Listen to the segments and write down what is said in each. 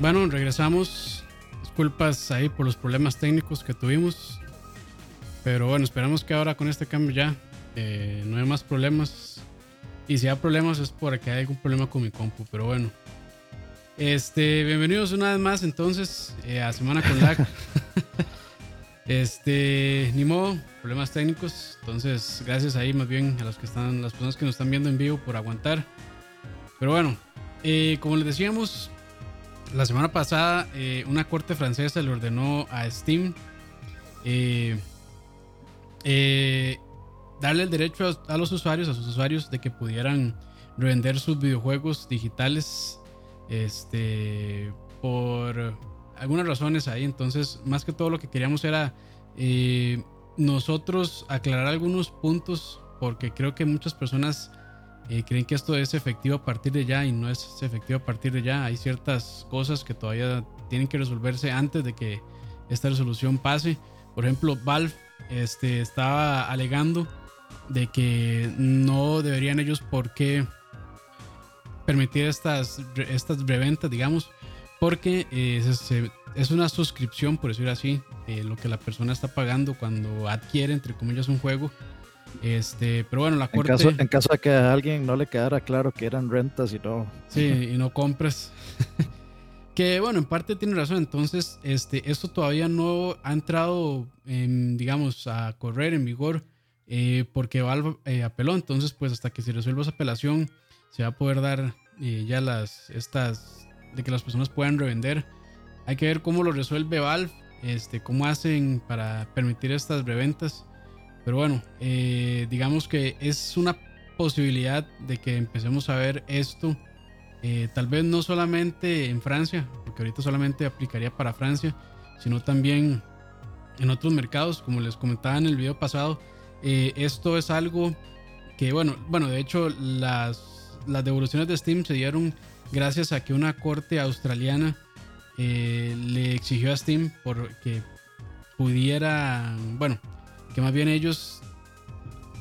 Bueno, regresamos. Disculpas ahí por los problemas técnicos que tuvimos. Pero bueno, esperamos que ahora con este cambio ya eh, no haya más problemas. Y si hay problemas es porque hay algún problema con mi compu. Pero bueno. Este, bienvenidos una vez más entonces eh, a Semana con Lag. este, ni modo, problemas técnicos. Entonces, gracias ahí más bien a los que están, las personas que nos están viendo en vivo por aguantar. Pero bueno, eh, como les decíamos, la semana pasada eh, una corte francesa le ordenó a Steam eh, darle el derecho a, los usuarios, a sus usuarios, de que pudieran revender sus videojuegos digitales este, por algunas razones ahí. Entonces, más que todo lo que queríamos era nosotros aclarar algunos puntos, porque creo que muchas personas creen que esto es efectivo a partir de ya y no es efectivo a partir de ya. Hay ciertas cosas que todavía tienen que resolverse antes de que esta resolución pase. Por ejemplo, Valve este, estaba alegando de que no deberían ellos por qué permitir estas, estas reventas, digamos, porque eh, es, una suscripción, por decirlo así, eh, lo que la persona está pagando cuando adquiere, entre comillas, un juego este, pero bueno, la corte. En caso, de que a alguien no le quedara claro que eran rentas y no. Sí, y no compres. que bueno, en parte tiene razón. Entonces, este, esto todavía no ha entrado, en, digamos, a correr en vigor eh, porque Valve eh, apeló. Entonces, pues hasta que se resuelva esa apelación, se va a poder dar eh, ya las, estas, de que las personas puedan revender. Hay que ver cómo lo resuelve Valve, este, cómo hacen para permitir estas reventas. Pero bueno, eh, digamos que es una posibilidad de que empecemos a ver esto. Eh, tal vez no solamente en Francia, porque ahorita solamente aplicaría para Francia, sino también en otros mercados, como les comentaba en el video pasado. Eh, esto es algo que, bueno, bueno, de hecho las, las devoluciones de Steam se dieron gracias a que una corte australiana le exigió a Steam porque pudiera, bueno, que más bien ellos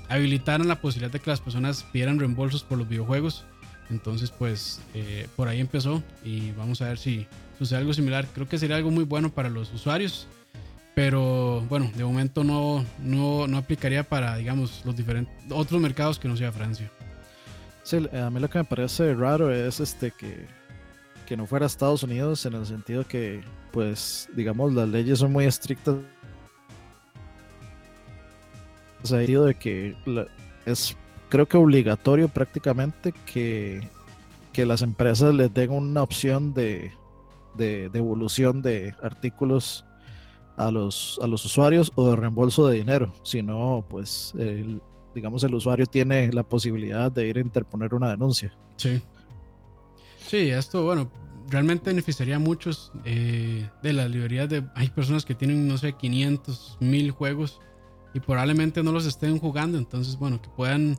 habilitaran la posibilidad de que las personas pidieran reembolsos por los videojuegos. Entonces, pues eh, por ahí empezó y vamos a ver si sucede algo similar. Creo que sería algo muy bueno para los usuarios, pero bueno, de momento no, no, no aplicaría para, digamos, los diferentes otros mercados que no sea Francia. Sí, a mí lo que me parece raro es este que, que no fuera Estados Unidos en el sentido que, pues, digamos, las leyes son muy estrictas sentido de que es creo que obligatorio prácticamente que, que las empresas les den una opción de, de devolución de artículos a los, a los usuarios o de reembolso de dinero. Si no, pues el, digamos el usuario tiene la posibilidad de ir a interponer una denuncia. Sí. Sí, esto, bueno, realmente beneficiaría a muchos eh, de las librerías de... Hay personas que tienen, no sé, 500, 1000 juegos y probablemente no los estén jugando. Entonces, bueno, que puedan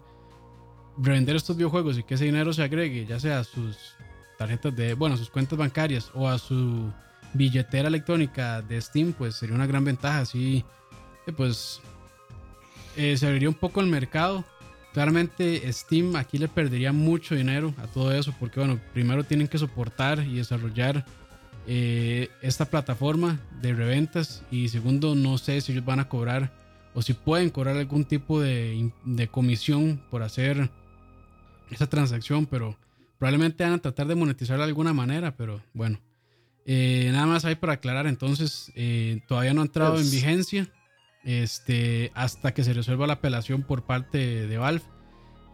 revender estos videojuegos y que ese dinero se agregue, ya sea a sus tarjetas de, bueno, a sus cuentas bancarias o a su billetera electrónica de Steam, pues sería una gran ventaja. Así, eh, pues, eh, se abriría un poco el mercado. Claramente Steam aquí le perdería mucho dinero a todo eso porque, bueno, primero tienen que soportar y desarrollar eh, esta plataforma de reventas y segundo, no sé si ellos van a cobrar o si pueden cobrar algún tipo de, comisión por hacer esa transacción, pero probablemente van a tratar de monetizar de alguna manera, pero bueno. Eh, nada más hay para aclarar, entonces eh, todavía no ha entrado en pues vigencia este, hasta que se resuelva la apelación por parte de, Valve.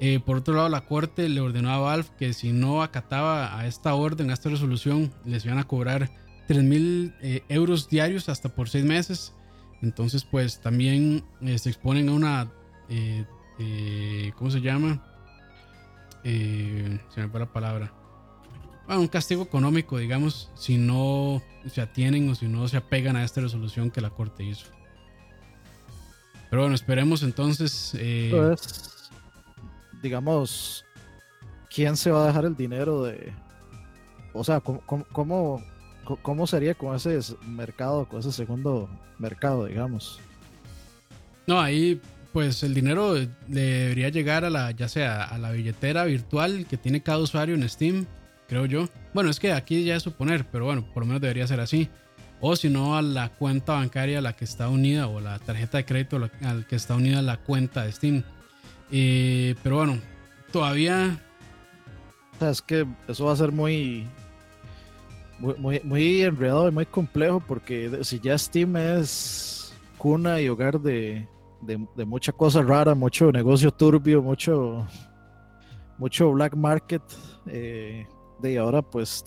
Eh, por otro lado, la corte le ordenó a Valve que si no acataba a esta orden, a esta resolución, les iban a cobrar 3 mil euros diarios hasta por seis meses. Entonces, pues también eh, se exponen a una, eh, eh, ¿cómo se llama? se me fue la palabra. Bueno, un castigo económico, digamos, si no se atienen o si no se apegan a esta resolución que la Corte hizo. Pero bueno, esperemos entonces. Pues, digamos, ¿quién se va a dejar el dinero de... O sea, ¿Cómo sería con ese mercado, con ese segundo mercado, digamos? No, ahí pues el dinero debería llegar a la, ya sea a la billetera virtual que tiene cada usuario en Steam, creo yo. Bueno, es que aquí ya es suponer, pero bueno, por lo menos debería ser así. O si no, a la cuenta bancaria a la que está unida o la tarjeta de crédito al que está unida la cuenta de Steam. Eh, pero bueno, todavía... Es que eso va a ser muy, muy, muy, enredado y muy complejo porque si ya Steam es cuna y hogar de, de, mucha cosa rara, mucho negocio turbio, mucho, mucho black market, eh, de ahora pues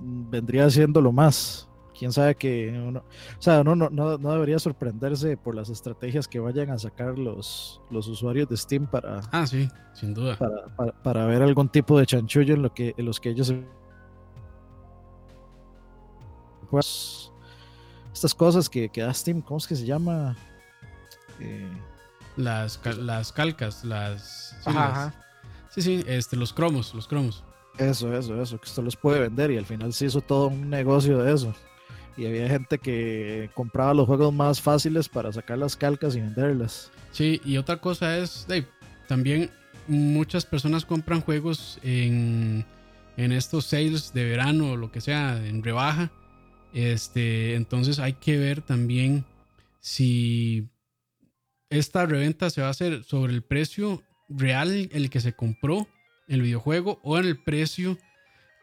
vendría siendo lo más. Quién sabe que uno, o sea, no, no, no, debería sorprenderse por las estrategias que vayan a sacar los, los usuarios de Steam para, ah, sí, sin duda, para, para, ver algún tipo de chanchullo en, lo que, en los que ellos estas cosas que, que da Steam, ¿cómo es que se llama? Eh, las, las calcas, las sí, ajá, sí, sí, este, los cromos, los cromos. Eso, eso, eso, que esto los puede vender y al final se hizo todo un negocio de eso y había gente que compraba los juegos más fáciles para sacar las calcas y venderlas. Sí, y otra cosa es, también muchas personas compran juegos en, en estos sales de verano o lo que sea, en rebaja. Este, entonces hay que ver también si esta reventa se va a hacer sobre el precio real el que se compró el videojuego o en el precio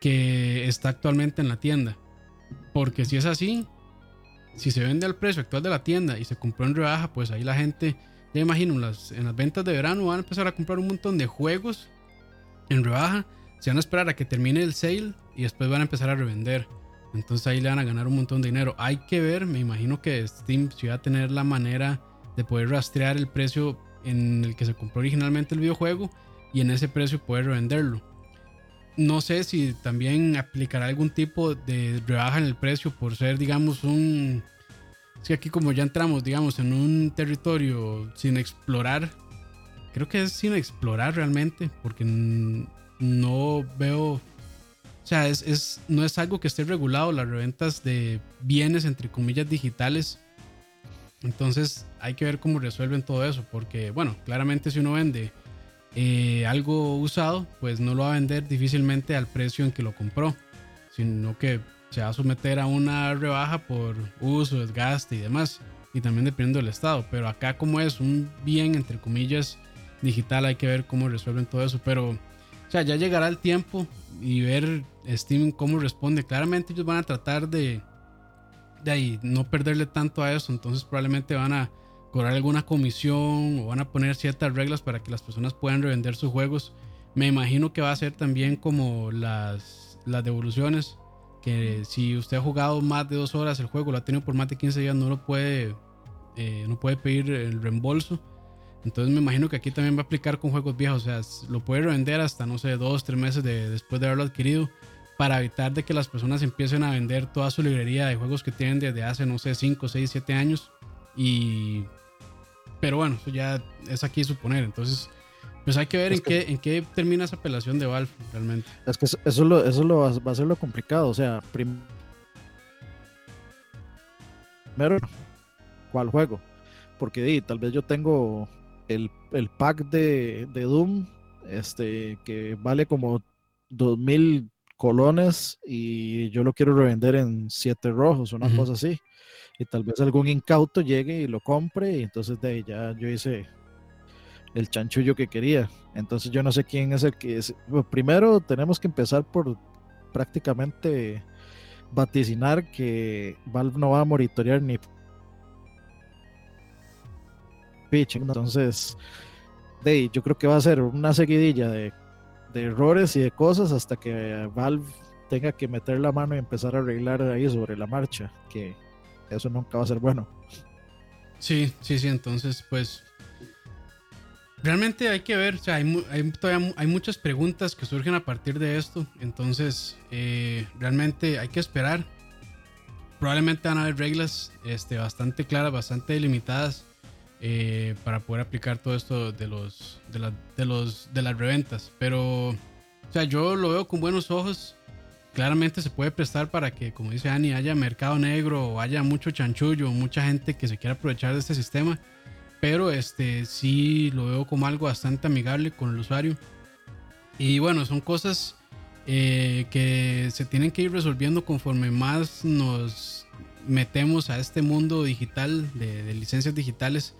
que está actualmente en la tienda. Porque si es así, si se vende al precio actual de la tienda y se compró en rebaja, pues ahí la gente, ya imagino, en las ventas de verano van a empezar a comprar un montón de juegos en rebaja. Se van a esperar a que termine el sale y después van a empezar a revender. Entonces ahí le van a ganar un montón de dinero. Hay que ver, me imagino que Steam si va a tener la manera de poder rastrear el precio en el que se compró originalmente el videojuego y en ese precio poder revenderlo no sé si también aplicará algún tipo de rebaja en el precio por ser, digamos, un... Es aquí como ya entramos, digamos, en un territorio sin explorar, creo que es sin explorar realmente, porque no veo... O sea, es, no es algo que esté regulado, las reventas de bienes, entre comillas, digitales. Entonces hay que ver cómo resuelven todo eso, porque, bueno, claramente si uno vende eh, algo usado, pues no lo va a vender difícilmente al precio en que lo compró, sino que se va a someter a una rebaja por uso, desgaste y demás, y también dependiendo del estado. Pero acá como es un bien, entre comillas, digital, hay que ver cómo resuelven todo eso. Pero, o sea, ya llegará el tiempo y ver Steam cómo responde. Claramente ellos van a tratar de, de ahí, no perderle tanto a eso, entonces probablemente van a cobrar alguna comisión o van a poner ciertas reglas para que las personas puedan revender sus juegos. Me imagino que va a ser también como las, las devoluciones, que si usted ha jugado más de dos horas el juego, lo ha tenido por más de 15 días, no lo puede, eh, no puede pedir el reembolso. Entonces me imagino que aquí también va a aplicar con juegos viejos, o sea, lo puede revender hasta, no sé, dos, tres meses de, después de haberlo adquirido para evitar de que las personas empiecen a vender toda su librería de juegos que tienen desde hace, no sé, 5, 6, 7 años y pero bueno, eso ya es aquí suponer. Entonces, pues hay que ver en, qué, en qué termina esa apelación de Valve realmente. Es que eso, eso, lo, eso lo va, a ser lo complicado. O sea, primero, ¿cuál juego? Porque tal vez yo tengo el, el pack de, de, Doom este, que vale como 2000 colones y yo lo quiero revender en 7 rojos, una cosa así y tal vez algún incauto llegue y lo compre y entonces de ahí ya yo hice el chanchullo que quería. Entonces yo no sé quién es el que es. primero tenemos que empezar por prácticamente vaticinar que Valve no va a monitorear ni pitch. Entonces, yo creo que va a ser una seguidilla de, de errores y de cosas hasta que Valve tenga que meter la mano y empezar a arreglar ahí sobre la marcha. Que eso nunca va a ser bueno. Sí, sí, sí, entonces pues realmente hay que ver, o sea, hay, hay, todavía hay muchas preguntas que surgen a partir de esto, entonces eh, realmente hay que esperar. Probablemente van a haber reglas este, bastante claras, bastante delimitadas eh, para poder aplicar todo esto de los de, de los de las reventas, pero o sea, yo lo veo con buenos ojos claramente se puede prestar para que, como dice Ani, haya mercado negro o haya mucho chanchullo, mucha gente que se quiera aprovechar de este sistema. Pero este sí lo veo como algo bastante amigable con el usuario. Y bueno, son cosas eh, que se tienen que ir resolviendo conforme más nos metemos a este mundo digital de, licencias digitales,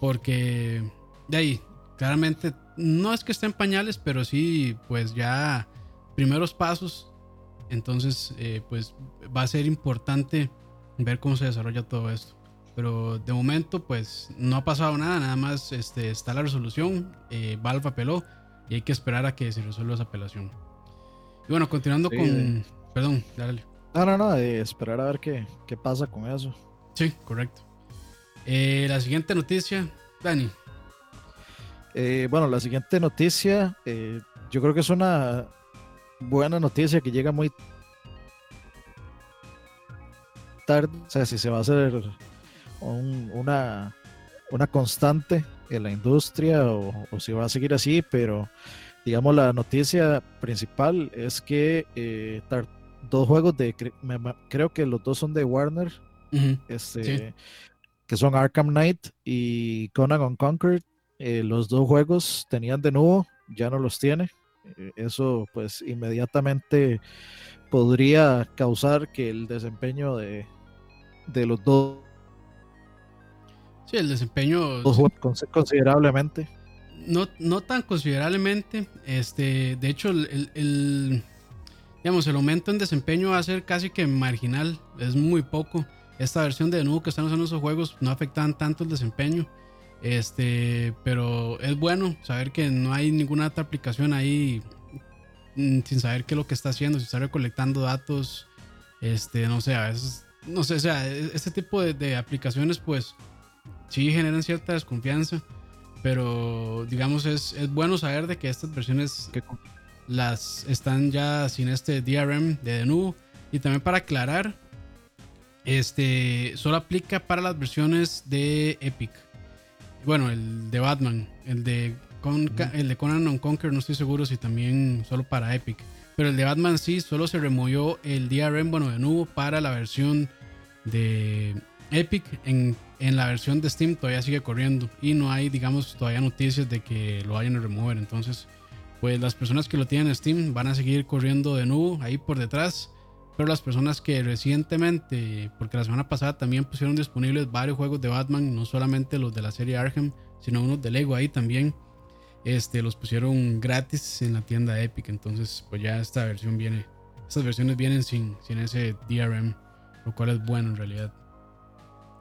porque de ahí, claramente, no es que estén pañales, pero sí, pues ya primeros pasos, entonces, eh, pues va a ser importante ver cómo se desarrolla todo esto. Pero de momento, pues no ha pasado nada, nada más este, está la resolución, eh, Valve apeló y hay que esperar a que se resuelva esa apelación. Y bueno, continuando con... Perdón, dale. No, no, no, esperar a ver qué, qué pasa con eso. Sí, correcto. Eh, la siguiente noticia, Dani. Eh, bueno, la siguiente noticia, yo creo que es una buena noticia que llega muy tarde. O sea, si se va a hacer una, una constante en la industria o, si va a seguir así, pero digamos la noticia principal es que eh, dos juegos de, creo que los dos son de Warner, este, que son Arkham Knight y Conan Unconquered, eh, los dos juegos tenían de nuevo, ya no los tiene. Eh, eso pues inmediatamente podría causar que el desempeño de, de los dos Sí, el desempeño. Considerablemente. No, no tan considerablemente. Este, de hecho, el, digamos, el aumento en desempeño va a ser casi que marginal. Es muy poco. Esta versión de nuevo que están usando esos juegos no afectan tanto el desempeño. Este, pero es bueno saber que no hay ninguna otra aplicación ahí mm, sin saber qué es lo que está haciendo, si está recolectando datos. Este, no sé, a veces, no sé, o sea, e, este tipo de, de aplicaciones, pues sí generan cierta desconfianza, pero digamos es, es bueno saber de que estas versiones que las están ya sin este DRM de Denuvo y también para aclarar este solo aplica para las versiones de Epic. Bueno, el de Batman, el de el de Conan Conquer no estoy seguro si también solo para Epic, pero el de Batman sí solo se removió el DRM bueno de nuevo para la versión de Epic en en la versión de Steam todavía sigue corriendo y no hay, digamos, todavía noticias de que lo vayan a remover. Entonces, pues las personas que lo tienen en Steam van a seguir corriendo de nuevo ahí por detrás. Pero las personas que recientemente, porque la semana pasada también pusieron disponibles varios juegos de Batman, no solamente los de la serie Arkham, sino unos de Lego ahí también, este, los pusieron gratis en la tienda Epic. Entonces, pues ya esta versión viene, estas versiones vienen sin, sin ese DRM, lo cual es bueno en realidad.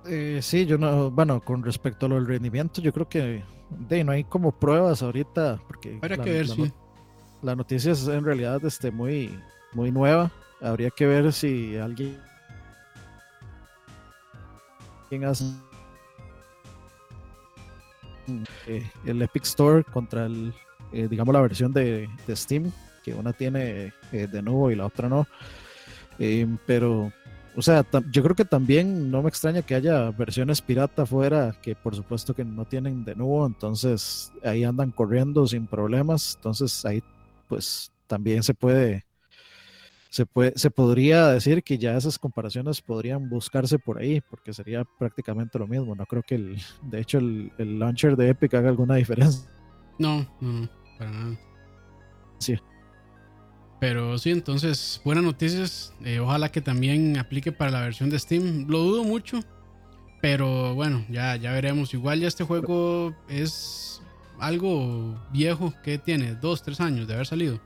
Eh, sí, yo no, bueno, con respecto a lo del rendimiento, yo creo que de, no hay como pruebas ahorita, porque la, que ver, la, noticia es en realidad este, muy, muy nueva. Habría que ver si alguien hace eh, el Epic Store contra el, eh, digamos, la versión de, Steam, que una tiene de nuevo y la otra no. pero o sea, yo creo que también no me extraña que haya versiones pirata afuera que por supuesto que no tienen de nuevo, entonces ahí andan corriendo sin problemas, entonces ahí pues también se puede, se puede, se podría decir que ya esas comparaciones podrían buscarse por ahí, porque sería prácticamente lo mismo. No creo que el, de hecho el, el launcher de Epic haga alguna diferencia. No, no, para nada. Sí. Pero sí, entonces, buenas noticias. Eh, ojalá que también aplique para la versión de Steam. Lo dudo mucho. Pero bueno, ya, ya veremos. Igual ya este juego es algo viejo. que tiene? ¿Dos, tres años de haber salido?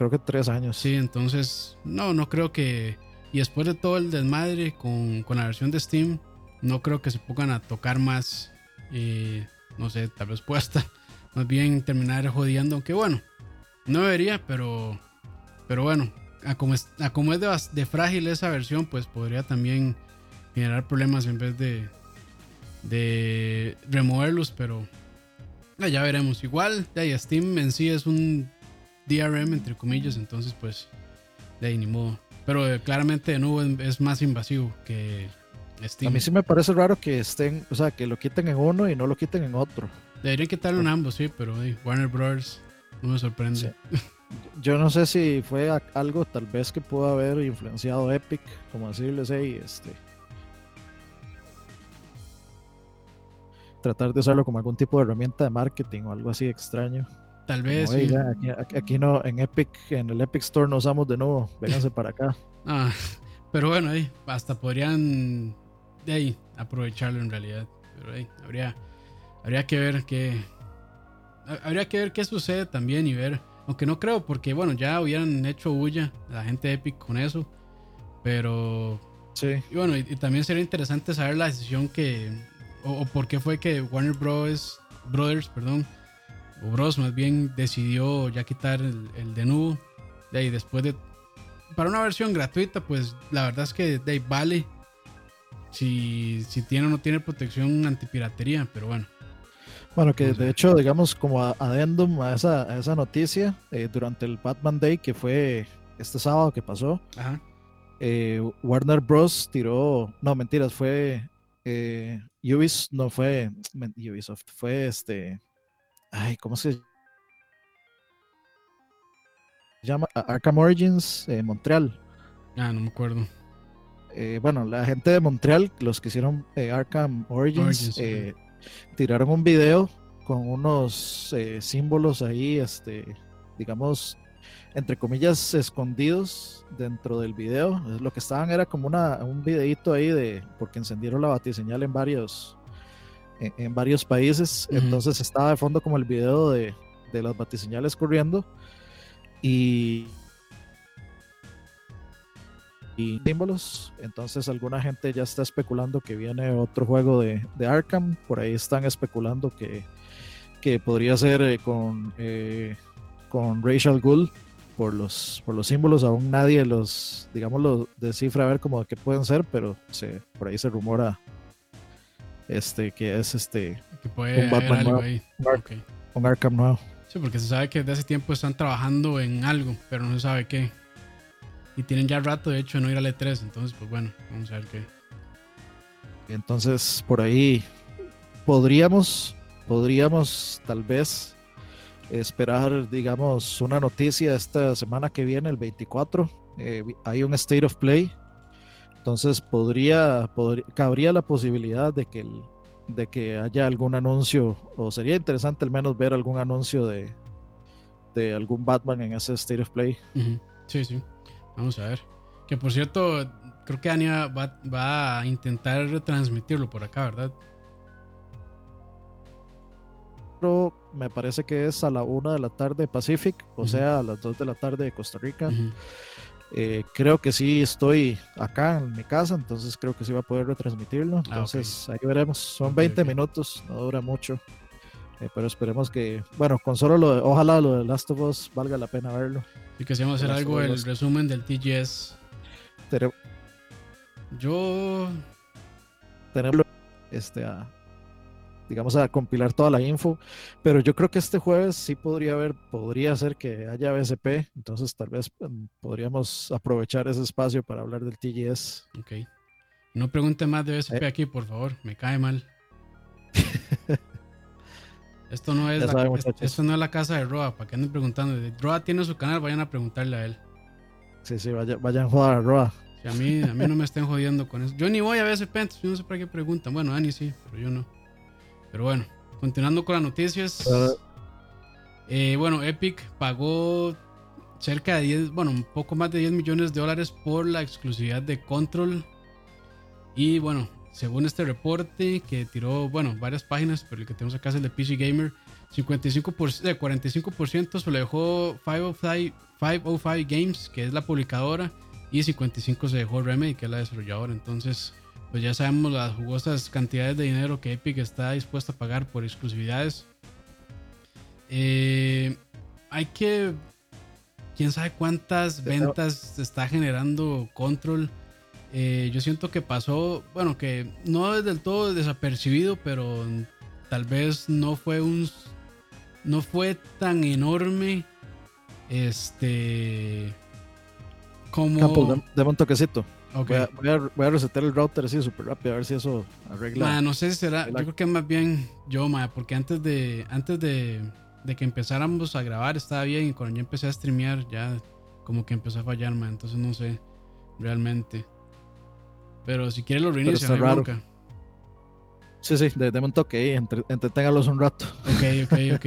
Creo que tres años. Sí, entonces, no, no creo que... Y después de todo el desmadre con, con la versión de Steam, no creo que se pongan a tocar más. Eh, no sé, tal vez puesta. Más bien terminar jodiendo. Aunque bueno, no debería, pero pero bueno, a como es, como es de, frágil esa versión, pues podría también generar problemas en vez de, de removerlos, pero ya veremos. Igual, ya, Steam en sí es un DRM, entre comillas, entonces pues de ahí ni modo. Pero eh, claramente de nuevo es más invasivo que Steam. A mí sí me parece raro que estén, o sea, que lo quiten en uno y no lo quiten en otro. Deberían quitarlo en ambos, sí, pero Warner Bros. no me sorprende. yo no sé si fue algo tal vez que pudo haber influenciado Epic, como decirles, hey, este. Tratar de usarlo como algún tipo de herramienta de marketing o algo así extraño. Tal vez. aquí, no, en Epic, en el Epic Store no usamos de nuevo. Vénganse para acá. Ah, pero bueno, ahí, hasta podrían de ahí aprovecharlo en realidad. Pero ahí, habría, habría que ver qué. Habría que ver qué sucede también y ver. Aunque no creo, porque bueno, ya hubieran hecho bulla la gente de Epic con eso. Pero. Sí. Y bueno, y, también sería interesante saber la decisión que. O, por qué fue que Warner Bros. Brothers, perdón. O Bros más bien decidió ya quitar el, el de nuevo. De ahí después de. Para una versión gratuita, pues la verdad es que de ahí vale. Si, si tiene o no tiene protección antipiratería, pero bueno. Bueno, que de hecho, digamos, como adendum a esa, a esa noticia, eh, durante el Batman Day, que fue este sábado que pasó, Ajá. Eh, Warner Bros. tiró, no, mentiras, fue eh, Ubisoft, no fue Ubisoft, fue este, ay, ¿cómo se llama? Arkham Origins eh, Montreal. Ah, no me acuerdo. bueno, la gente de Montreal, los que hicieron Arkham Origins, tiraron un video con unos símbolos ahí, este, digamos, entre comillas, escondidos dentro del video. Lo que estaban era como una, un videito ahí de, porque encendieron la batiseñal en varios, en, varios países. Entonces estaba de fondo como el video de, de las batiseñales corriendo. Y, y símbolos. Entonces alguna gente ya está especulando que viene otro juego de, de Arkham. Por ahí están especulando que, que podría ser eh, con, eh, con Rachel Gould por los, por los símbolos, aún nadie los, digamos, los descifra a ver cómo que pueden ser, pero se, por ahí se rumora este que es este un Batman nuevo, un, Arkham nuevo. Sí, porque se sabe que desde hace tiempo están trabajando en algo, pero no se sabe qué. Y tienen ya rato, de hecho, de no ir a E3, entonces, pues bueno, vamos a ver qué. Entonces, por ahí podríamos, podríamos tal vez esperar, digamos, una noticia esta semana que viene, el 24. Eh, hay un State of Play. Entonces podría, podría, cabría la posibilidad de que, de que haya algún anuncio, o sería interesante al menos ver algún anuncio de, de algún Batman en ese State of Play. Sí, sí. Vamos a ver. Que por cierto, creo que Anya va, va a intentar retransmitirlo por acá, ¿verdad? me parece que es a la una de la tarde Pacific, o sea, a las 2 de la tarde de Costa Rica. Eh, creo que sí estoy acá en mi casa, entonces creo que sí va a poder retransmitirlo. Ah, entonces ahí veremos. Son 20 minutos, no dura mucho. Eh, pero esperemos que, bueno, con solo lo de, ojalá lo de Last of Us valga la pena verlo. Y que se va a hacer algo el resumen del TGS. Yo. Tenemos este, a, digamos, a compilar toda la info. Pero yo creo que este jueves sí podría haber, podría ser que haya BSP, entonces tal vez mm, podríamos aprovechar ese espacio para hablar del TGS. Ok. No pregunte más de BSP eh. aquí, por favor, me cae mal. esto no es la, esto no es la casa de Roa, para que anden preguntando. Roa tiene su canal, vayan a preguntarle a él. Sí, sí, vayan a jugar a Roa. a, mí, a mí no me estén jodiendo con eso. Yo ni voy a BSP, entonces yo no sé para qué preguntan. Bueno, Ani sí, pero yo no. Pero bueno, continuando con las noticias. Eh, bueno, Epic pagó cerca de 10, bueno, un poco más de 10 millones de dólares por la exclusividad de Control. Y bueno, según este reporte que tiró, bueno, varias páginas, pero el que tenemos acá es el de PC Gamer, 55%, de 45% se lo dejó 505, 505 Games, que es la publicadora, y 55% se dejó Remedy, que es la desarrolladora. Entonces, pues ya sabemos las jugosas cantidades de dinero que Epic está dispuesto a pagar por exclusividades. Eh, hay que. Quién sabe cuántas ventas está generando Control. Eh, yo siento que pasó, bueno, que no es del todo desapercibido, pero tal vez no fue un. No fue tan enorme. Este. Como. de un toquecito. Voy, a, voy, a, resetar el router así súper rápido a ver si eso arregla. no sé si será. Yo creo que más bien yo, ma, porque antes de antes de, de, que empezáramos a grabar estaba bien y cuando yo empecé a streamear ya como que empezó a fallar, ma, entonces no sé realmente. Pero si quiere lo reinicio, no hay Sí, sí, déme un toque ahí, entre, entreténgalos un rato. Ok, ok, ok.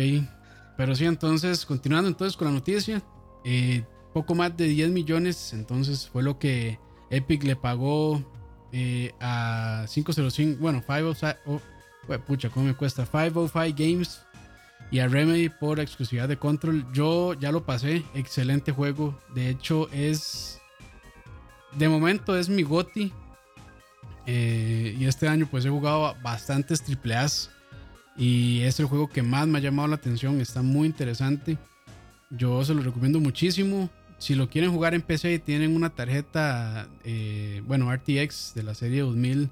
pero sí, entonces, continuando entonces con la noticia, eh, poco más de 10 millones, entonces fue lo que Epic le pagó eh, a 505, bueno, 505, pucha, ¿cómo me cuesta? 505 Games y a Remedy por exclusividad de Control. Yo ya lo pasé, excelente juego. De hecho, es. De momento es mi GOTI. Eh, y este año, pues he jugado bastantes AAAs. Y es el juego que más me ha llamado la atención. Está muy interesante. Yo se lo recomiendo muchísimo. Si lo quieren jugar en PC y tienen una tarjeta, eh, bueno, RTX de la serie 2000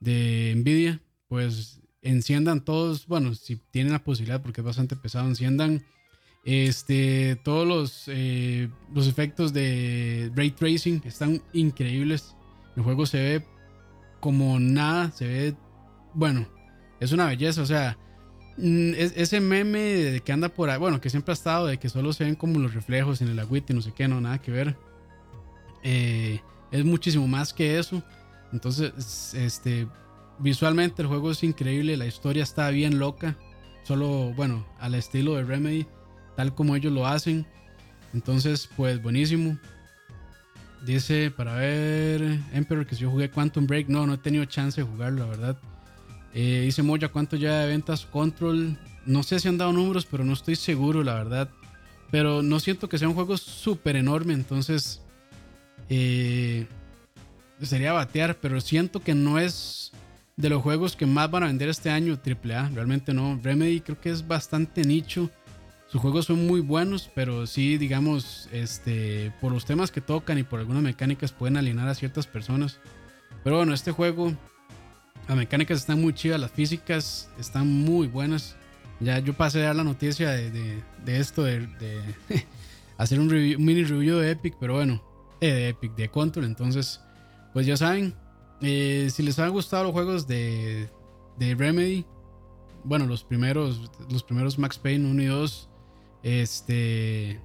de Nvidia, pues enciendan todos, bueno, si tienen la posibilidad, porque es bastante pesado, enciendan este, todos los, eh, los efectos de ray tracing, están increíbles. El juego se ve como nada, se ve, bueno, es una belleza, o sea, ese meme que anda por ahí, bueno, que siempre ha estado, de que solo se ven como los reflejos en el agüite y no sé qué, no, nada que ver. Eh, es muchísimo más que eso. Entonces, este, Visualmente el juego es increíble, la historia está bien loca, solo, bueno, al estilo de Remedy, tal como ellos lo hacen. Entonces, pues buenísimo. Dice para ver Emperor que si yo jugué Quantum Break, no, no he tenido chance de jugarlo, la verdad. Eh, dice Moya, ¿cuánto ya de ventas Control? No sé si han dado números, pero no estoy seguro, la verdad. Pero no siento que sea un juego súper enorme, entonces eh, sería batear, pero siento que no es de los juegos que más van a vender este año AAA. Realmente no. Remedy creo que es bastante nicho. Sus juegos son muy buenos, pero sí, digamos, este, por los temas que tocan y por algunas mecánicas pueden alinear a ciertas personas. Pero bueno, este juego, las mecánicas están muy chidas, las físicas están muy buenas. Ya yo pasé a dar la noticia de, esto, de, hacer un, mini review de Epic, pero bueno, eh, de Epic, de Control. Entonces, pues ya saben, eh, si les han gustado los juegos de, de Remedy, bueno, los primeros, los primeros Max Payne 1 y 2, este,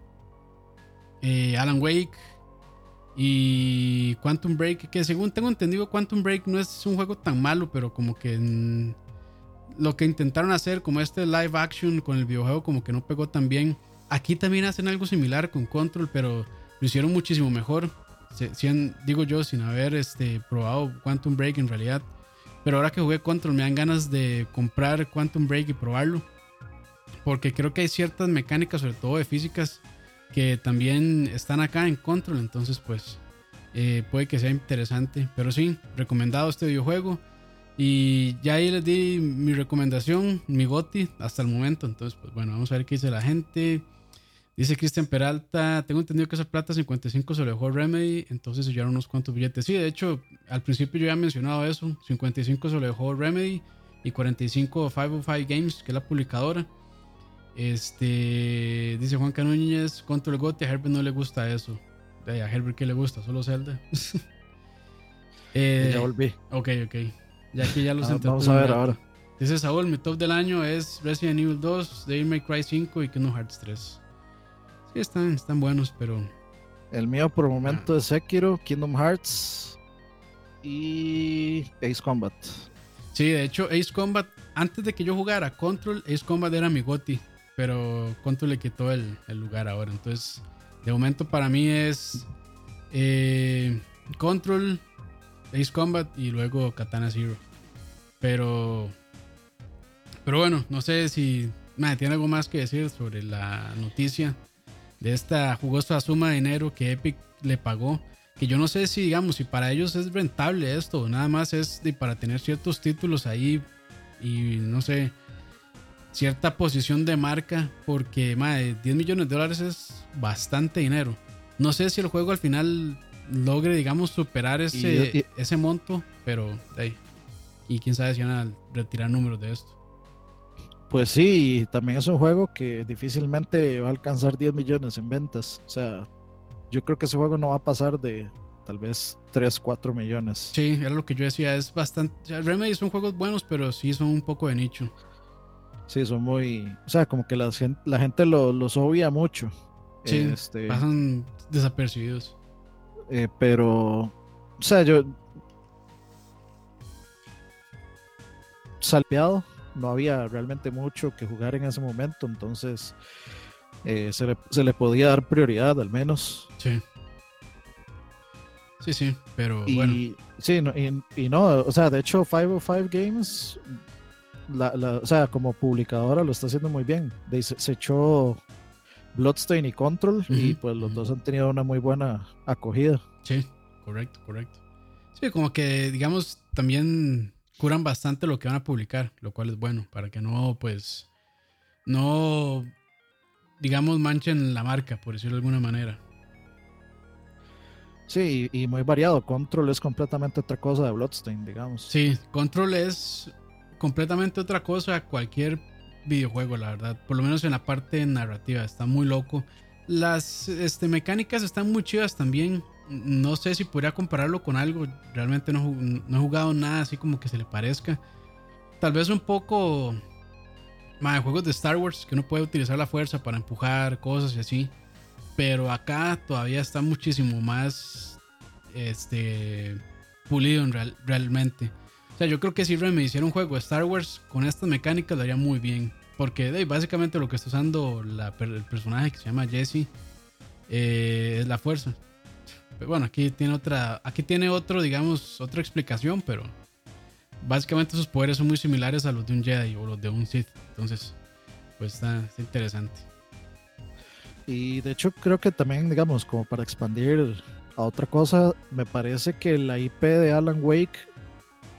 eh, Alan Wake y Quantum Break, que según tengo entendido, Quantum Break no es un juego tan malo, pero como que lo que intentaron hacer, como este live action con el videojuego, como que no pegó tan bien. Aquí también hacen algo similar con Control, pero lo hicieron muchísimo mejor digo yo, sin haber este, probado Quantum Break en realidad. Pero ahora que jugué Control me dan ganas de comprar Quantum Break y probarlo. Porque creo que hay ciertas mecánicas, sobre todo de físicas, que también están acá en Control. Entonces pues eh, puede que sea interesante. Pero sí, recomendado este videojuego. Y ya ahí les di mi recomendación, mi GOTI hasta el momento. Entonces pues bueno, vamos a ver qué dice la gente. Dice Cristian Peralta, tengo entendido que esa plata 55 se lo dejó Remedy, entonces se llevaron unos cuantos billetes. Sí, de hecho, al principio yo ya he mencionado eso, 55 se lo dejó Remedy y 45 505 Games, que es la publicadora. Este, dice Juan Canúñez, contra el gote, a Herbert no le gusta eso. A Herbert que le gusta, solo Zelda. eh, ya volví. Ok, ok. Ya aquí ya los ah, Vamos a ver ahora. Dice Saúl, mi top del año es Resident Evil 2, Devil May Cry 5 y Kingdom Hearts 3. Sí, están, están buenos, pero. El mío por el momento es Sekiro, Kingdom Hearts y Ace Combat. Sí, de hecho, Ace Combat, antes de que yo jugara Control, Ace Combat era mi goti, pero Control le quitó el, lugar ahora. Entonces, de momento para mí es eh, Control, Ace Combat y luego Katana Zero. Pero, pero bueno, no sé si tiene algo más que decir sobre la noticia de esta jugosa suma de dinero que Epic le pagó. Que yo no sé si, digamos, si para ellos es rentable esto, nada más es de, para tener ciertos títulos ahí y no sé, cierta posición de marca, porque madre, 10 millones de dólares es bastante dinero. No sé si el juego al final logre, digamos, superar ese, ese monto, pero y quién sabe si van a retirar números de esto. Pues sí, también es un juego que difícilmente va a alcanzar 10 millones en ventas. O sea, yo creo que ese juego no va a pasar de tal vez 3, 4 millones. Sí, era lo que yo decía, es bastante... Remedy son juegos buenos, pero sí son un poco de nicho. Sí, son muy... O sea, como que la gente, la gente los obvia mucho. Sí, este, pasan desapercibidos. Eh, pero... O sea, yo... Salpeado no había realmente mucho que jugar en ese momento, entonces eh, se, le, se, le, podía dar prioridad al menos. Sí. Sí, sí, pero bueno. Sí, no, y, no, o sea, de hecho 505 Games, la, la, o sea, como publicadora lo está haciendo muy bien. Se, se echó Bloodstain y Control y pues los dos han tenido una muy buena acogida. Sí, correcto, correcto. Sí, como que digamos también curan bastante lo que van a publicar, lo cual es bueno, para que no, pues, no, digamos, manchen la marca, por decirlo de alguna manera. Sí, y, muy variado. Control es completamente otra cosa de Bloodstain, digamos. Sí, Control es completamente otra cosa a cualquier videojuego, la verdad. Por lo menos en la parte narrativa, está muy loco. Las este, mecánicas están muy chidas también no sé si podría compararlo con algo. Realmente no, no, he jugado nada así como que se le parezca. Tal vez un poco más juegos de Star Wars que uno puede utilizar la fuerza para empujar cosas y así. Pero acá todavía está muchísimo más este pulido en realmente. O sea, yo creo que si me hiciera un juego de Star Wars con estas mecánicas lo haría muy bien. Porque básicamente lo que está usando el personaje que se llama Jesse eh, es la fuerza bueno, aquí tiene otra, aquí tiene otro, digamos, otra explicación, pero básicamente sus poderes son muy similares a los de un Jedi o los de un Sith. Entonces, pues está, interesante. Y de hecho creo que también, digamos, como para expandir a otra cosa, me parece que la IP de Alan Wake...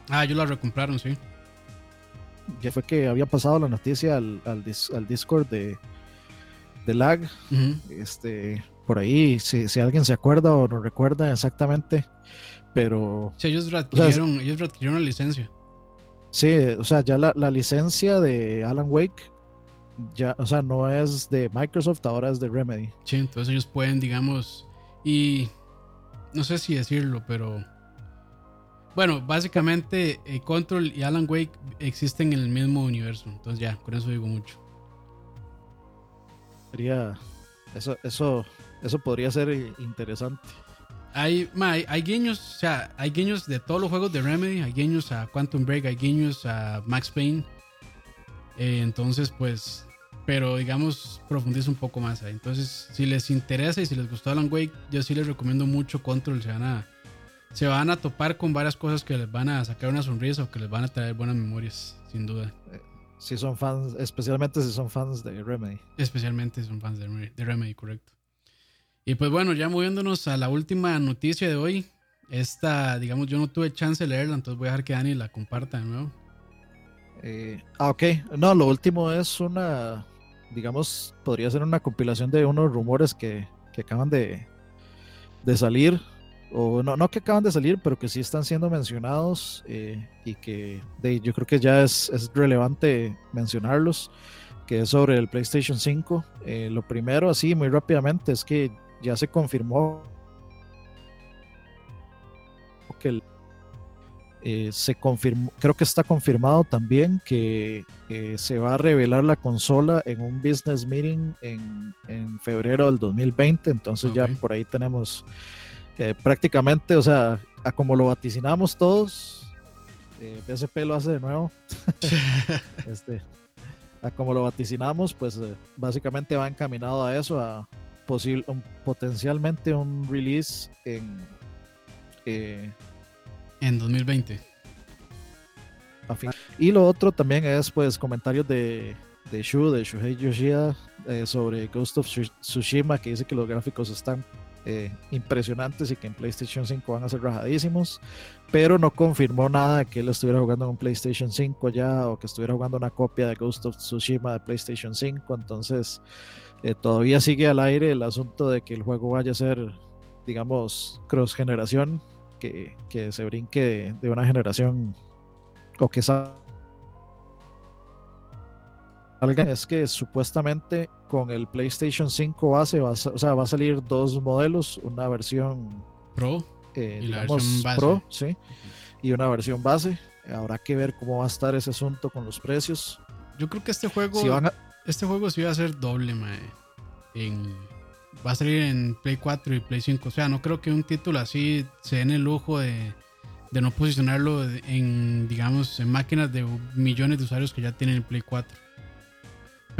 Ah, ellos la recompraron, sí. Ya fue que había pasado la noticia al, al, Discord de, de Lag. Este, por ahí, si, si, alguien se acuerda o no recuerda exactamente, pero... Sí, ellos readquirieron, ellos la licencia. Sí, o sea, ya la, la, licencia de Alan Wake, ya, o sea, no es de Microsoft, ahora es de Remedy. Sí, entonces ellos pueden, digamos, y no sé si decirlo, pero... Bueno, básicamente eh, Control y Alan Wake existen en el mismo universo, entonces ya, con eso digo mucho. Sería... Eso, eso eso podría ser interesante. Hay, hay, guiños, o sea, hay guiños de todos los juegos de Remedy, hay guiños a Quantum Break, hay guiños a Max Payne. Eh, entonces, pues, pero digamos, profundiza un poco más ahí. Entonces, si les interesa y si les gustó Alan Wake, yo sí les recomiendo mucho Control. Se van a, se van a topar con varias cosas que les van a sacar una sonrisa o que les van a traer buenas memorias, sin duda. Eh, si son fans, especialmente si son fans de Remedy. Especialmente si son fans de, de Remedy, correcto. Y pues bueno, ya moviéndonos a la última noticia de hoy. Esta, digamos, yo no tuve chance de leerla, entonces voy a dejar que Dani la comparta de nuevo. Eh, ah, ok. No, lo último es una, digamos, podría ser una compilación de unos rumores que, que acaban de, de salir. O no, no que acaban de salir, pero que sí están siendo mencionados eh, y que de, yo creo que ya es, es relevante mencionarlos que es sobre el PlayStation 5. Eh, lo primero, así muy rápidamente, es que ya se confirmó que eh, se confirmó, creo que está confirmado también que se va a revelar la consola en un business meeting en, en febrero del 2020. Entonces ya por ahí tenemos eh, prácticamente, o sea, a como lo vaticinamos todos, PSP lo hace de nuevo. este, a como lo vaticinamos, pues básicamente va encaminado a eso, a, posible, potencialmente un release en... Eh, en 2020. Y lo otro también es pues comentarios de, de Shu, de Shuhei Yoshida, eh, sobre Ghost of Tsushima, que dice que los gráficos están eh, impresionantes y que en PlayStation 5 van a ser rajadísimos, pero no confirmó nada que él estuviera jugando en un PlayStation 5 ya o que estuviera jugando una copia de Ghost of Tsushima de PlayStation 5, entonces eh, todavía sigue al aire el asunto de que el juego vaya a ser, digamos, cross generación, que, que se brinque de, una generación o que salga. Es que supuestamente con el PlayStation 5 base va a, o sea, va a salir dos modelos, una versión Pro eh, y la versión base. Pro, sí, y una versión base. Habrá que ver cómo va a estar ese asunto con los precios. Yo creo que este juego. Si van a, este juego sí va a ser doble, mae. En, va a salir en Play 4 y Play 5. O sea, no creo que un título así se den el lujo de, de no posicionarlo en, digamos, en máquinas de millones de usuarios que ya tienen el Play 4.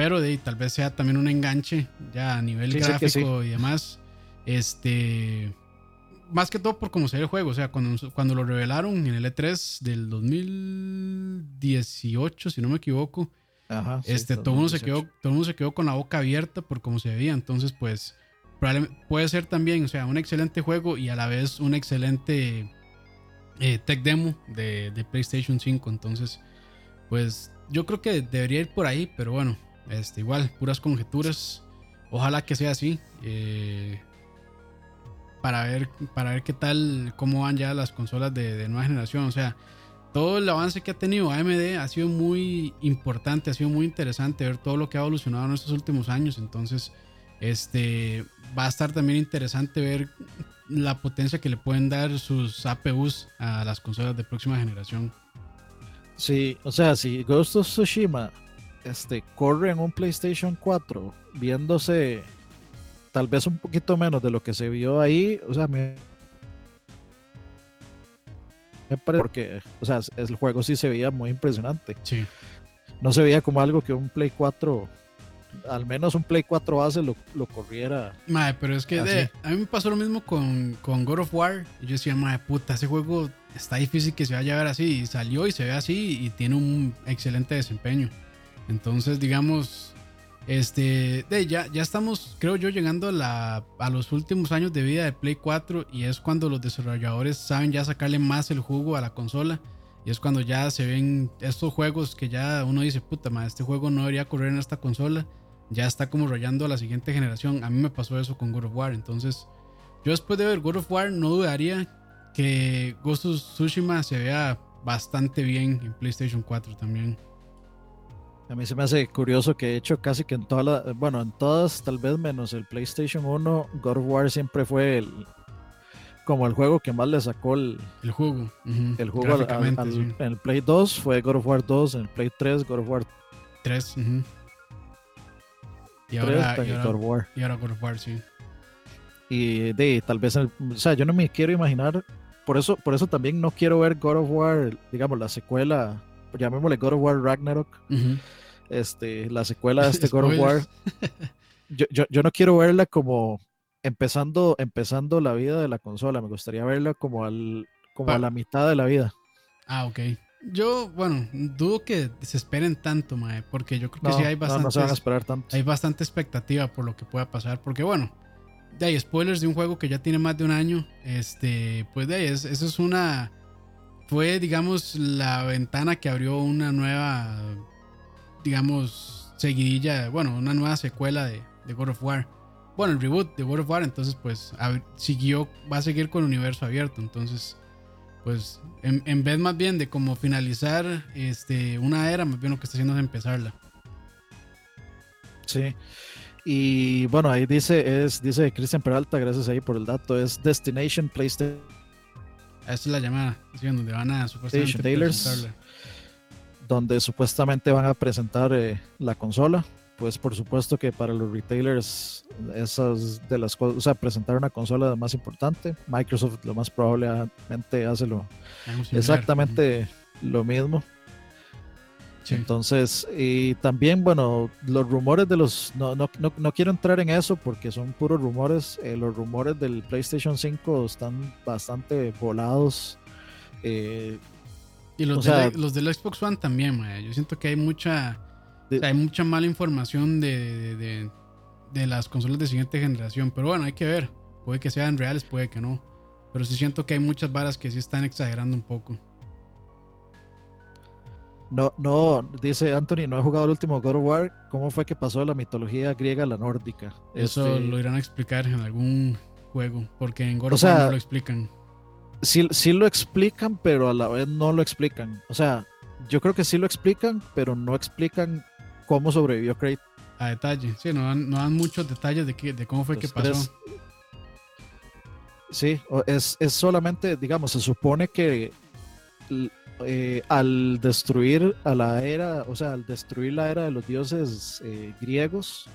Pero de, tal vez sea también un enganche ya a nivel gráfico y demás. Este, más que todo por cómo se ve el juego. O sea, cuando, cuando lo revelaron en el E3 del 2018, si no me equivoco, este, todo, mundo se quedó, todo el mundo se quedó con la boca abierta por cómo se veía. Entonces, pues, puede ser también, o sea, un excelente juego y a la vez un excelente eh, tech demo de, de, PlayStation 5. Entonces, pues, yo creo que debería ir por ahí, pero bueno, este, igual, puras conjeturas. Ojalá que sea así. Eh, para ver, para ver qué tal, cómo van ya las consolas de, nueva generación. O sea, todo el avance que ha tenido AMD ha sido muy importante, ha sido muy interesante ver todo lo que ha evolucionado en estos últimos años. Entonces, este va a estar también interesante ver la potencia que le pueden dar sus APUs a las consolas de próxima generación. Sí, o sea, si Ghost of Tsushima este, corre en un PlayStation 4 viéndose tal vez un poquito menos de lo que se vio ahí, o sea, me, me parece porque, o sea, el juego sí se veía muy impresionante. Sí. No se veía como algo que un Play 4, al menos un Play 4 base lo, corriera. Madre, pero es que a mí me pasó lo mismo con, con God of War. Y yo decía, madre puta, ese juego está difícil que se vaya a ver así. Y salió y se ve así y tiene un excelente desempeño. Entonces, digamos, este, de, ya, ya estamos, creo yo, llegando a, los últimos años de vida de Play 4 y es cuando los desarrolladores saben ya sacarle más el jugo a la consola. Y es cuando ya se ven estos juegos que ya uno dice, puta madre, este juego no debería correr en esta consola. Ya está como rayando a la siguiente generación. A mí me pasó eso con God of War. Entonces, yo después de ver God of War no dudaría que Ghost of Tsushima se vea bastante bien en PlayStation 4 también. A mí se me hace curioso que he hecho casi que en todas las, bueno, en todas, tal vez menos el PlayStation 1, God of War siempre fue el, como el juego que más le sacó el, el juego. El juego en el Play 2 fue God of War 2, en el Play 3 God of War 3. y, ahora, y, ahora, God of War. y ahora God of War, sí. Y de tal vez, o sea, yo no me quiero imaginar, por eso, por eso también no quiero ver God of War, digamos, la secuela, llamémosle God of War Ragnarok este, la secuela de este God of War. Yo, yo, no quiero verla como empezando, empezando la vida de la consola. Me gustaría verla como, al, como a la mitad de la vida. Ah, ok. Yo, bueno, dudo que se esperen tanto, mae, porque yo creo que sí hay bastante. esperar tanto. Hay bastante expectativa por lo que pueda pasar. Porque, bueno, de ahí, spoilers de un juego que ya tiene más de un año. Este, pues de ahí, eso es una. Fue, digamos, la ventana que abrió una nueva digamos, seguidilla, bueno, una nueva secuela de, de, God of War. Bueno, el reboot de God of War, entonces pues siguió, va a seguir con el universo abierto, entonces pues en, vez más bien de como finalizar este, una era, más bien lo que está haciendo es empezarla. Sí. Y bueno, ahí dice, es, dice Cristian Peralta, gracias ahí por el dato, es Destination PlayStation. Esa es la llamada, donde van a supuestamente donde supuestamente van a presentar eh, la consola. Pues por supuesto que para los retailers esas de las cosas, o sea, presentar una consola es más importante. Microsoft lo más probablemente hace lo, exactamente lo mismo. Entonces, y también, bueno, los rumores de los, no, no, no, quiero entrar en eso porque son puros rumores, eh, los rumores del PlayStation 5 están bastante volados. Eh, y los, de los del Xbox One también, yo siento que hay mucha, hay mucha mala información de, de, las consolas de siguiente generación. Pero bueno, hay que ver. Puede que sean reales, puede que no. Pero sí siento que hay muchas varas que sí están exagerando un poco. No, no, dice Anthony, no he jugado el último God of War. ¿Cómo fue que pasó de la mitología griega a la nórdica? Eso este lo irán a explicar en algún juego, porque en God of War no lo explican sí, sí lo explican, pero a la vez no lo explican. O sea, yo creo que sí lo explican, pero no explican cómo sobrevivió Kratos. A detalle, sí, no dan, no dan muchos detalles de, de cómo fue que pasó. sí, es, es, solamente, digamos, se supone que eh, al destruir a la era, o sea, al destruir la era de los dioses eh, griegos,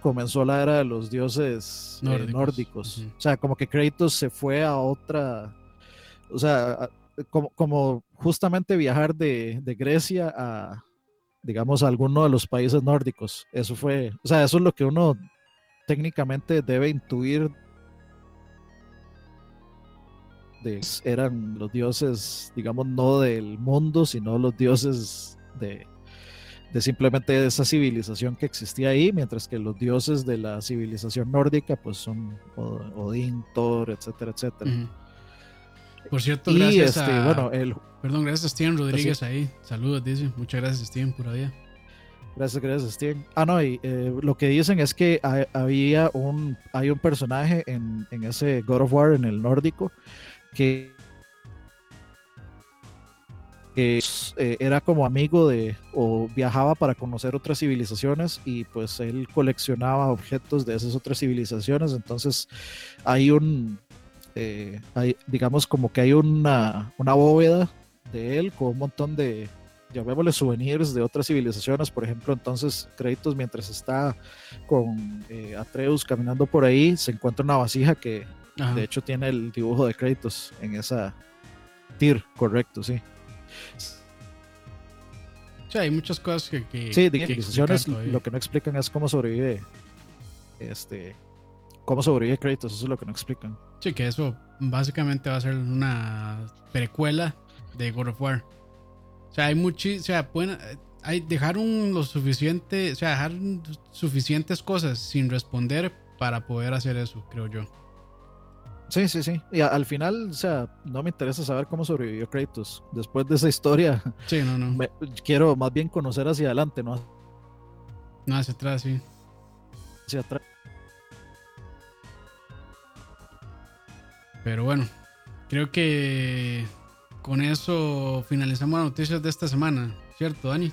comenzó la era de los dioses eh, nórdicos. O sea, como que Kratos se fue a otra, o sea, como, justamente viajar de, de Grecia a, digamos, a alguno de los países nórdicos. Eso fue, o sea, eso es lo que uno técnicamente debe intuir de, eran los dioses, digamos, no del mundo, sino los dioses de, de simplemente esa civilización que existía ahí, mientras que los dioses de la civilización nórdica, pues son Odín, Thor, etcétera, etcétera. Por cierto, gracias este, a... Bueno, el, perdón, gracias a Steven Rodríguez ahí. Saludos, dice. Muchas gracias, Steven, por allá. Gracias, gracias, Steven. Ah, no, y eh, lo que dicen es que había un, hay un personaje en, en, ese God of War, en el nórdico, que, eh, era como amigo de, o viajaba para conocer otras civilizaciones y pues él coleccionaba objetos de esas otras civilizaciones. Entonces hay un, eh, hay, digamos como que hay una, una bóveda de él con un montón de llamémosle souvenirs de otras civilizaciones, por ejemplo, entonces créditos mientras está con eh, Atreus caminando por ahí, se encuentra una vasija que de hecho tiene el dibujo de créditos en esa tier, correcto, sí. Sí, hay muchas cosas que... que sí, civilizaciones lo que no explican es cómo sobrevive este cómo sobrevive créditos, eso es lo que no explican. Sí, que eso básicamente va a ser una precuela de God of War. O sea, hay muchísimas, o sea, pueden, hay, dejaron lo suficiente, o sea, dejar suficientes cosas sin responder para poder hacer eso, creo yo. Sí, sí, sí. Y al final, o sea, no me interesa saber cómo sobrevivió Kratos. Después de esa historia, sí, no, no. quiero más bien conocer hacia adelante, ¿no? No, hacia atrás, sí. Hacia atrás. Pero bueno, creo que con eso finalizamos las noticias de esta semana, ¿cierto, Dani?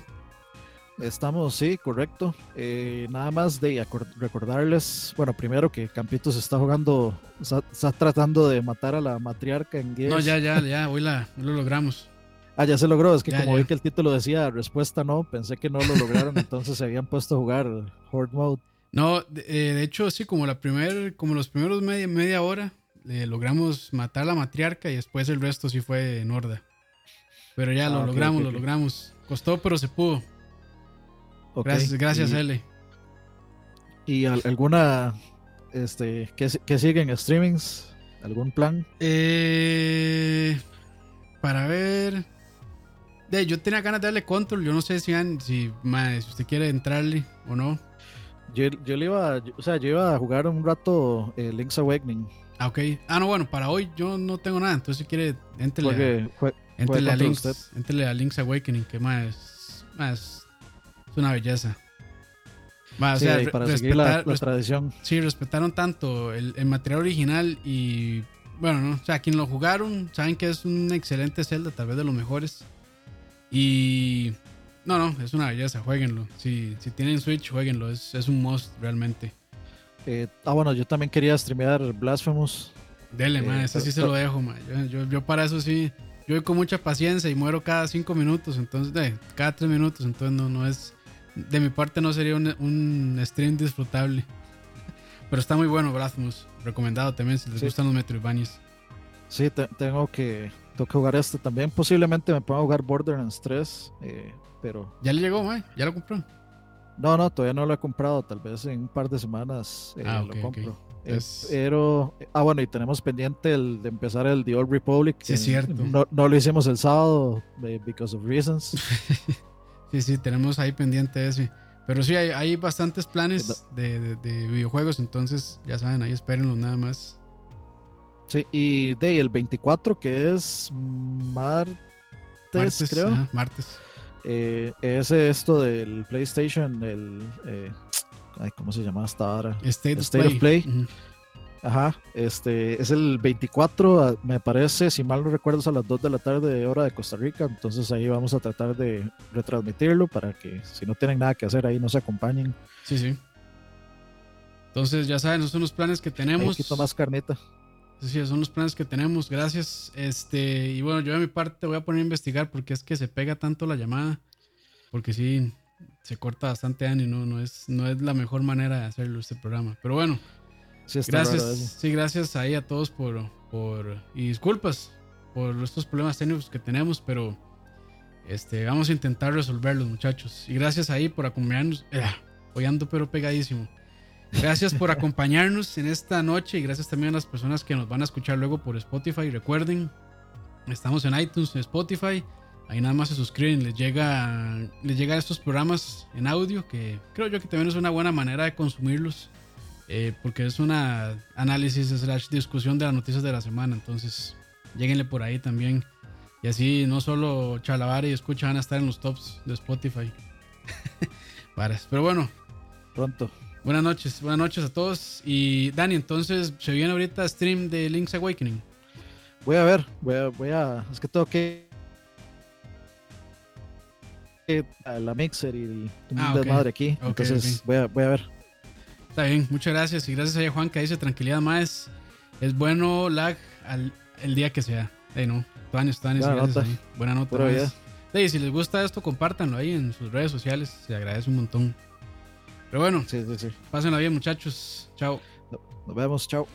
Estamos, sí, correcto. Eh, nada más de recordarles, bueno, primero que Campito se está jugando, está, tratando de matar a la matriarca en Gears. No, ya, ya, ya, hoy, la, lo logramos. Ah, ya se logró, es que como vi que el título decía respuesta no, pensé que no lo lograron, entonces se habían puesto a jugar Horde Mode. No, de, eh, hecho sí, como la primer, como los primeros media, media hora, logramos matar a la matriarca y después el resto sí fue en horda. Pero ya lo ah, logramos, lo logramos. Costó, pero se pudo. gracias, gracias, y, L. ¿Y alguna, este, qué, qué siguen streamings? ¿Algún plan? Eh, para ver. De, yo tenía ganas de darle control. Yo no sé si, si, si usted quiere entrarle o no. Yo, yo le iba, o sea, yo iba a jugar un rato eh, Link's Awakening. Ah, ok. Ah, no, bueno, para hoy yo no tengo nada. Entonces, si quiere, entrele, a, a, Link's, a Link's Awakening, que más, más es una belleza. Más, sí, o sea, para seguir la, tradición. Sí, respetaron tanto el, el, material original y, bueno, ¿no? O sea, quien lo jugaron saben que es un excelente Zelda, tal vez de los mejores. Y, no, no, es una belleza, jueguenlo. Si, si tienen Switch, jueguenlo, es, es un must realmente. Eh, ah, bueno, yo también quería streamear Blasphemous. Dele, eh, ese sí se lo dejo, man. Yo, yo, para eso sí, yo voy con mucha paciencia y muero cada cinco minutos, entonces, cada tres minutos, entonces no, no es, de mi parte no sería un, un stream disfrutable. Pero está muy bueno Blasphemous, recomendado también si les gustan los Metroidvanias. Sí, tengo que tengo que jugar este también. Posiblemente me pueda jugar Borderlands 3, eh, pero... Ya le llegó, man, ya lo compró. No, no, todavía no lo he comprado. Tal vez en un par de semanas eh, ah, lo compro. Eh, pero, ah, bueno, y tenemos pendiente el de empezar el The Old Republic. Sí, es cierto. No, lo hicimos el sábado, because of reasons. sí, sí, tenemos ahí pendiente ese. Pero sí, hay, bastantes planes de, videojuegos, entonces ya saben, ahí espérenlo nada más. Sí, y de el 24, que es martes, martes creo. martes. Eh, es esto del PlayStation, el. Eh, ¿Cómo se llama hasta ahora? State, of Play. Ajá, este es el 24, ah, me parece, si mal no recuerdo, es a las 2 de la tarde, hora de Costa Rica. Entonces ahí vamos a tratar de retransmitirlo para que si no tienen nada que hacer ahí nos acompañen. Sí, sí. Entonces ya saben, esos son los planes que tenemos. Un poquito más carnita. Sí, son los planes que tenemos. Gracias. Este, y bueno, yo de mi parte voy a poner a investigar porque es que se pega tanto la llamada. Porque sí, se corta bastante año no, no, es, no es la mejor manera de hacerlo este programa. Pero bueno, gracias. Sí, gracias ahí a todos por, por. Y disculpas. por estos problemas técnicos que tenemos, pero este, vamos a intentar resolverlos, muchachos. Y gracias ahí por acompañarnos. Eh, hoy ando pero pegadísimo. Gracias por acompañarnos en esta noche y gracias también a las personas que nos van a escuchar luego por Spotify. Recuerden, estamos en iTunes, en Spotify. Ahí nada más se suscriben, les llega, les llegan estos programas en audio, que creo yo que también es una buena manera de consumirlos, eh, porque es una análisis slash discusión de las noticias de la semana. Entonces, lleguenle por ahí también. Y así no solo Chalabar y Escucha van a estar en los tops de Spotify. Pero bueno. Pronto. Buenas noches, buenas noches a todos. Y Dani, entonces se viene ahorita stream de Link's Awakening. Voy a ver, voy a, voy a es que tengo que la mixer y un ah, desmadre aquí. entonces Voy, a, voy a ver. Está bien, muchas gracias. Y gracias a Juan que dice tranquilidad más. Es bueno lag el día que sea. Hey, no. Tuanes, tuanes, Buena nota. Buena nota. Hey, si les gusta esto, compártanlo ahí en sus redes sociales. Se agradece un montón. Pero bueno, sí, sí, sí. pásenla bien, muchachos. Chao. Nos vemos, chao.